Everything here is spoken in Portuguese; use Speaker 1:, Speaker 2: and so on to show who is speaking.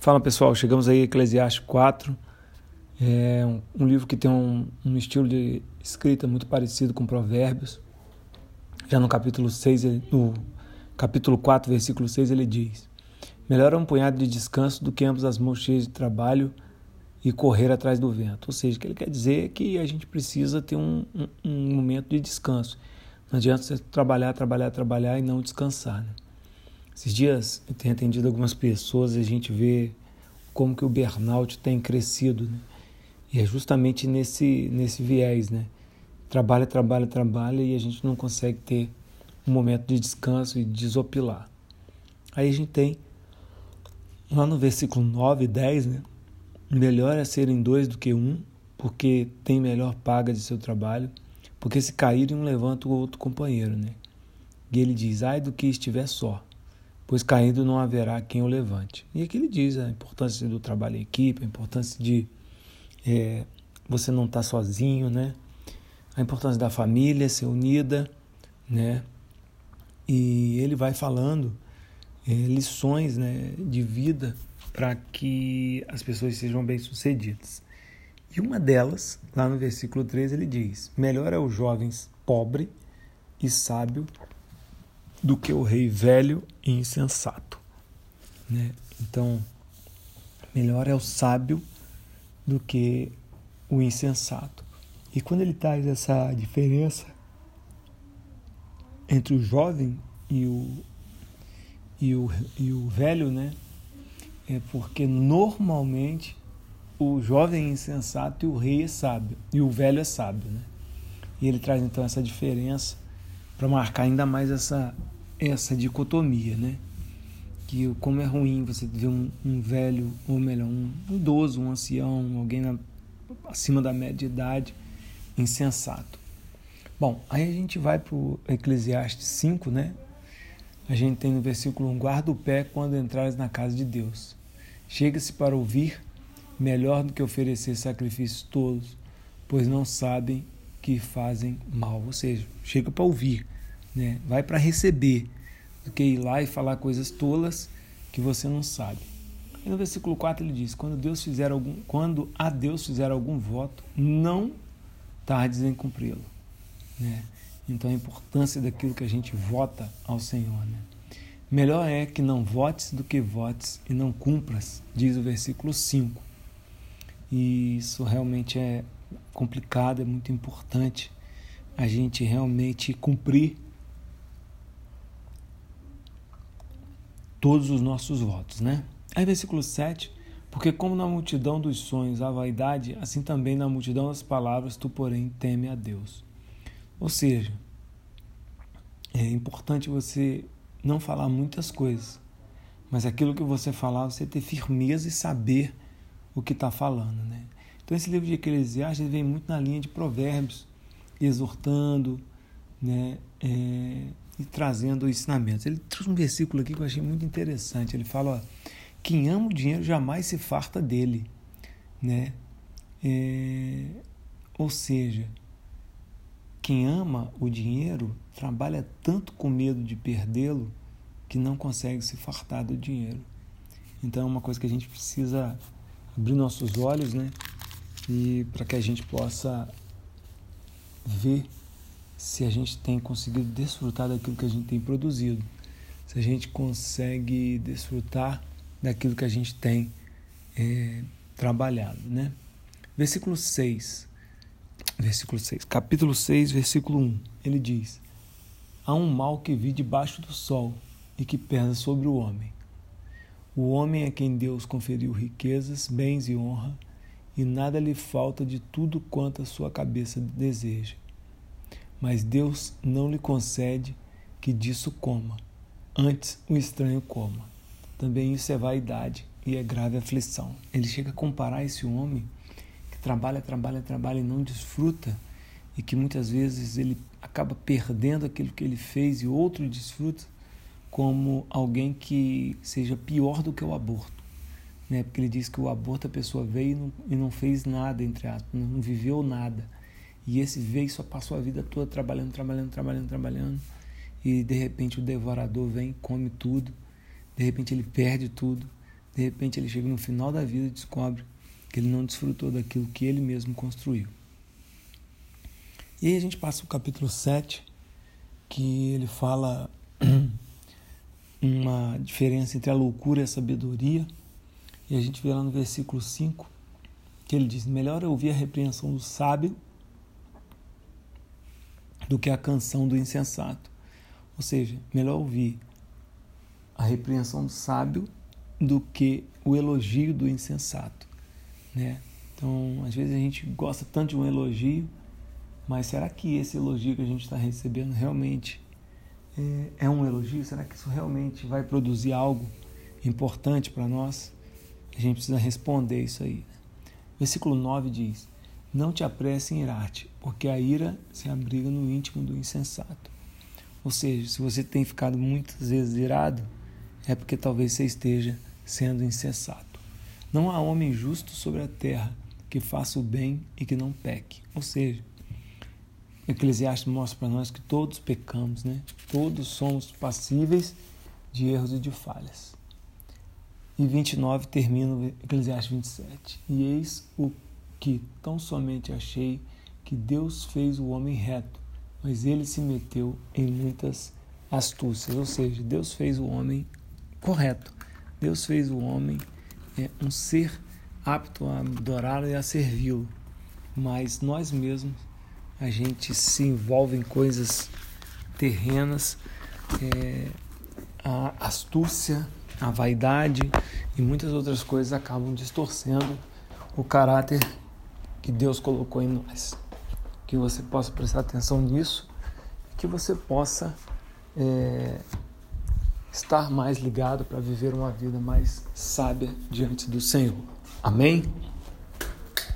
Speaker 1: Fala pessoal, chegamos aí a Eclesiastes 4, é um, um livro que tem um, um, estilo de escrita muito parecido com Provérbios. Já no capítulo 6, no capítulo 4, versículo 6, ele diz: Melhor é um punhado de descanso do que ambas as mãos cheias de trabalho e correr atrás do vento. Ou seja, o que ele quer dizer é que a gente precisa ter um, um, momento de descanso. Não adianta você trabalhar, trabalhar, trabalhar e não descansar. Né? Esses dias eu tenho atendido algumas pessoas e a gente vê como que o burnout tem crescido, né? E é justamente nesse, nesse viés, né? Trabalha, trabalha, trabalha e a gente não consegue ter um momento de descanso e desopilar. Aí a gente tem, lá no versículo 9 e 10, né? Melhor é serem dois do que um, porque tem melhor paga de seu trabalho, porque se caírem um levanta o outro companheiro, né? E ele diz, ai do que estiver só, pois caindo não haverá quem o levante. E aqui ele diz a importância do trabalho em equipe, a importância de é, você não estar tá sozinho, né? A importância da família ser unida, né? E ele vai falando é, lições né, de vida para que as pessoas sejam bem-sucedidas. E uma delas, lá no versículo 13, ele diz: Melhor é o jovem pobre e sábio do que o rei velho e insensato. Né? Então, melhor é o sábio do que o insensato. E quando ele traz essa diferença entre o jovem e o, e o, e o velho, né? É porque normalmente o jovem é insensato e o rei é sábio, e o velho é sábio, né? E ele traz então essa diferença para marcar ainda mais essa, essa dicotomia, né? Que como é ruim você ver um, um velho, ou melhor, um, idoso, um ancião, alguém na, acima da média de idade, insensato. Bom, aí a gente vai para o Eclesiastes 5, né? A gente tem no versículo 1: Guarda o pé quando entrares na casa de Deus. Chega-se para ouvir, melhor do que oferecer sacrifícios todos, pois não sabem que fazem mal. Ou seja, chega para ouvir, né? vai para receber, do que ir lá e falar coisas tolas que você não sabe. E no versículo 4 ele diz: quando, Deus fizer algum, quando a Deus fizer algum voto, não tardes em cumpri-lo. Né? Então a importância daquilo que a gente vota ao Senhor. Né? Melhor é que não votes do que votes e não cumpras, diz o versículo 5. E isso realmente é complicado, é muito importante a gente realmente cumprir todos os nossos votos, né? Aí versículo 7, porque como na multidão dos sonhos há vaidade, assim também na multidão das palavras tu, porém, teme a Deus. Ou seja, é importante você não falar muitas coisas, mas aquilo que você falar, você ter firmeza e saber o que está falando, né? Então esse livro de Eclesiastes vem muito na linha de provérbios, exortando, né? É, e trazendo ensinamentos. Ele trouxe um versículo aqui que eu achei muito interessante. Ele fala: ó, quem ama o dinheiro jamais se farta dele, né? É, ou seja, quem ama o dinheiro trabalha tanto com medo de perdê-lo que não consegue se fartar do dinheiro. Então é uma coisa que a gente precisa abrir nossos olhos, né? E para que a gente possa ver se a gente tem conseguido desfrutar daquilo que a gente tem produzido, se a gente consegue desfrutar daquilo que a gente tem é, trabalhado, né? Versículo 6, versículo 6, capítulo 6, versículo 1, ele diz: Há um mal que vi debaixo do sol e que pesa sobre o homem. O homem é quem Deus conferiu riquezas, bens e honra, e nada lhe falta de tudo quanto a sua cabeça deseja mas Deus não lhe concede que disso coma, antes o estranho coma. Também isso é vaidade e é grave aflição. Ele chega a comparar esse homem que trabalha, trabalha, trabalha e não desfruta, e que muitas vezes ele acaba perdendo aquilo que ele fez e outro desfruta, como alguém que seja pior do que o aborto. Né? Porque ele diz que o aborto a pessoa veio e não, e não fez nada, entre aspas, não viveu nada e esse veio só passou a vida toda trabalhando, trabalhando, trabalhando, trabalhando. E de repente o devorador vem, come tudo. De repente ele perde tudo. De repente ele chega no final da vida e descobre que ele não desfrutou daquilo que ele mesmo construiu. E aí a gente passa o capítulo 7, que ele fala uma diferença entre a loucura e a sabedoria. E a gente vê lá no versículo 5 que ele diz: Melhor ouvir a repreensão do sábio do que a canção do insensato. Ou seja, melhor ouvir a repreensão do sábio do que o elogio do insensato, né? Então, às vezes a gente gosta tanto de um elogio, mas será que esse elogio que a gente está recebendo realmente é, é, um elogio? Será que isso realmente vai produzir algo importante para nós? A gente precisa responder isso aí. Versículo 9 diz: Não te apresse em irar-te, porque a ira se abriga no íntimo do insensato. Ou seja, se você tem ficado muitas vezes irado, é porque talvez você esteja sendo insensato. Não há homem justo sobre a terra que faça o bem e que não peque. Ou seja, Eclesiastes mostra para nós que todos pecamos, né? Todos somos passíveis de erros e de falhas. E 29 termina o Eclesiastes 27. E eis o que tão somente achei que Deus fez o homem reto, mas ele se meteu em muitas astúcias. Ou seja, Deus fez o homem correto. Deus fez o homem é, um ser apto a adorar e a servi-lo. Mas nós mesmos, a gente se envolve em coisas terrenas, é, a astúcia, a vaidade e muitas outras coisas acabam distorcendo o caráter que Deus colocou em nós. Que você possa prestar atenção nisso, que você possa é, estar mais ligado para viver uma vida mais sábia diante do Senhor. Amém?